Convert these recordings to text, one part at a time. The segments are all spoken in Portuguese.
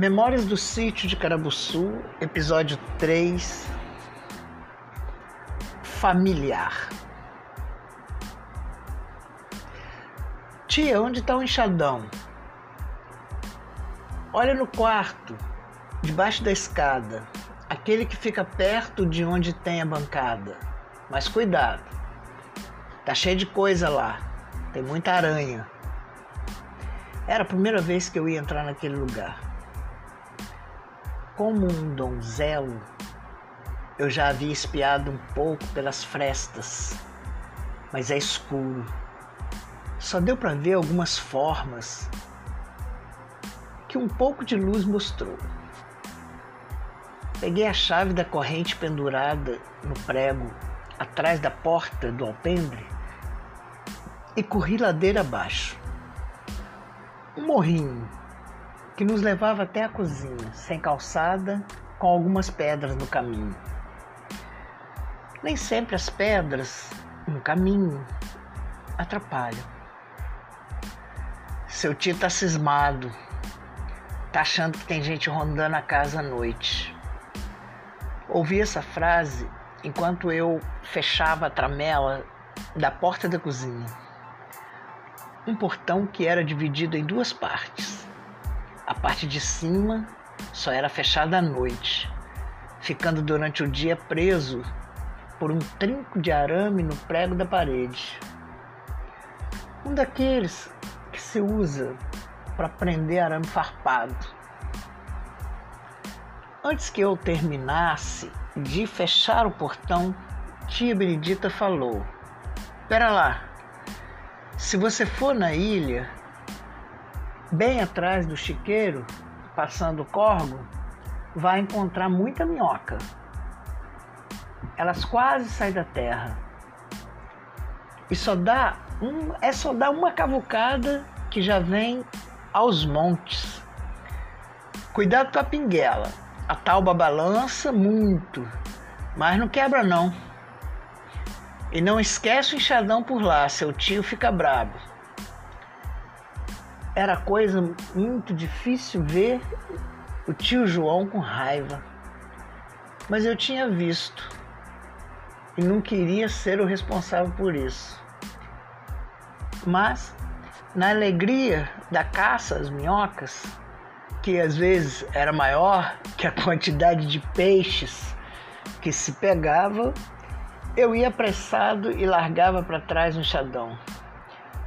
Memórias do Sítio de Carabuçu, episódio 3 Familiar. Tia, onde está o enxadão? Olha no quarto, debaixo da escada, aquele que fica perto de onde tem a bancada. Mas cuidado, tá cheio de coisa lá, tem muita aranha. Era a primeira vez que eu ia entrar naquele lugar como um donzelo, eu já havia espiado um pouco pelas frestas, mas é escuro. Só deu para ver algumas formas que um pouco de luz mostrou. Peguei a chave da corrente pendurada no prego atrás da porta do alpendre e corri ladeira abaixo. Um morrinho que nos levava até a cozinha, sem calçada, com algumas pedras no caminho. Nem sempre as pedras no caminho atrapalham. Seu tio tá cismado, tá achando que tem gente rondando a casa à noite. Ouvi essa frase enquanto eu fechava a tramela da porta da cozinha. Um portão que era dividido em duas partes. A parte de cima só era fechada à noite, ficando durante o dia preso por um trinco de arame no prego da parede. Um daqueles que se usa para prender arame farpado. Antes que eu terminasse de fechar o portão, tia Benedita falou: Pera lá, se você for na ilha, bem atrás do chiqueiro, passando o corgo, vai encontrar muita minhoca. Elas quase saem da terra. E só dá um, é só dar uma cavucada que já vem aos montes. Cuidado com a pinguela. A tauba balança muito, mas não quebra não. E não esquece o enxadão por lá, seu tio fica brabo era coisa muito difícil ver o tio João com raiva. Mas eu tinha visto e não queria ser o responsável por isso. Mas, na alegria da caça às minhocas, que às vezes era maior que a quantidade de peixes que se pegava, eu ia apressado e largava para trás um enxadão.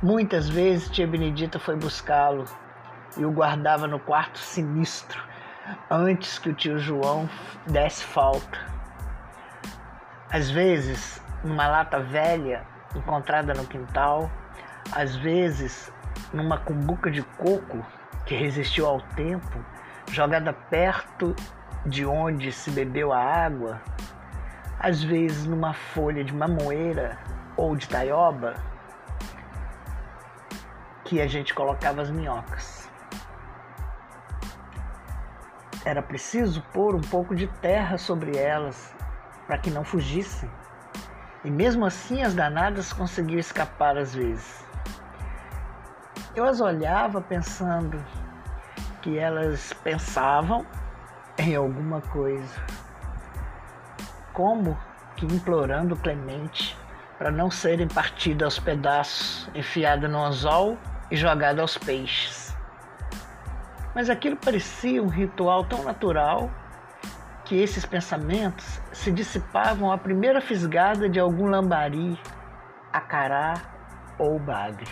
Muitas vezes tia Benedita foi buscá-lo e o guardava no quarto sinistro antes que o tio João desse falta. Às vezes, numa lata velha encontrada no quintal, às vezes numa cumbuca de coco que resistiu ao tempo, jogada perto de onde se bebeu a água, às vezes numa folha de mamoeira ou de taioba, que a gente colocava as minhocas. Era preciso pôr um pouco de terra sobre elas para que não fugissem. E mesmo assim as danadas conseguiam escapar às vezes. Eu as olhava pensando que elas pensavam em alguma coisa. Como que implorando Clemente para não serem partidas aos pedaços, enfiadas no anzol e jogado aos peixes. Mas aquilo parecia um ritual tão natural que esses pensamentos se dissipavam à primeira fisgada de algum lambari, acará ou bagre.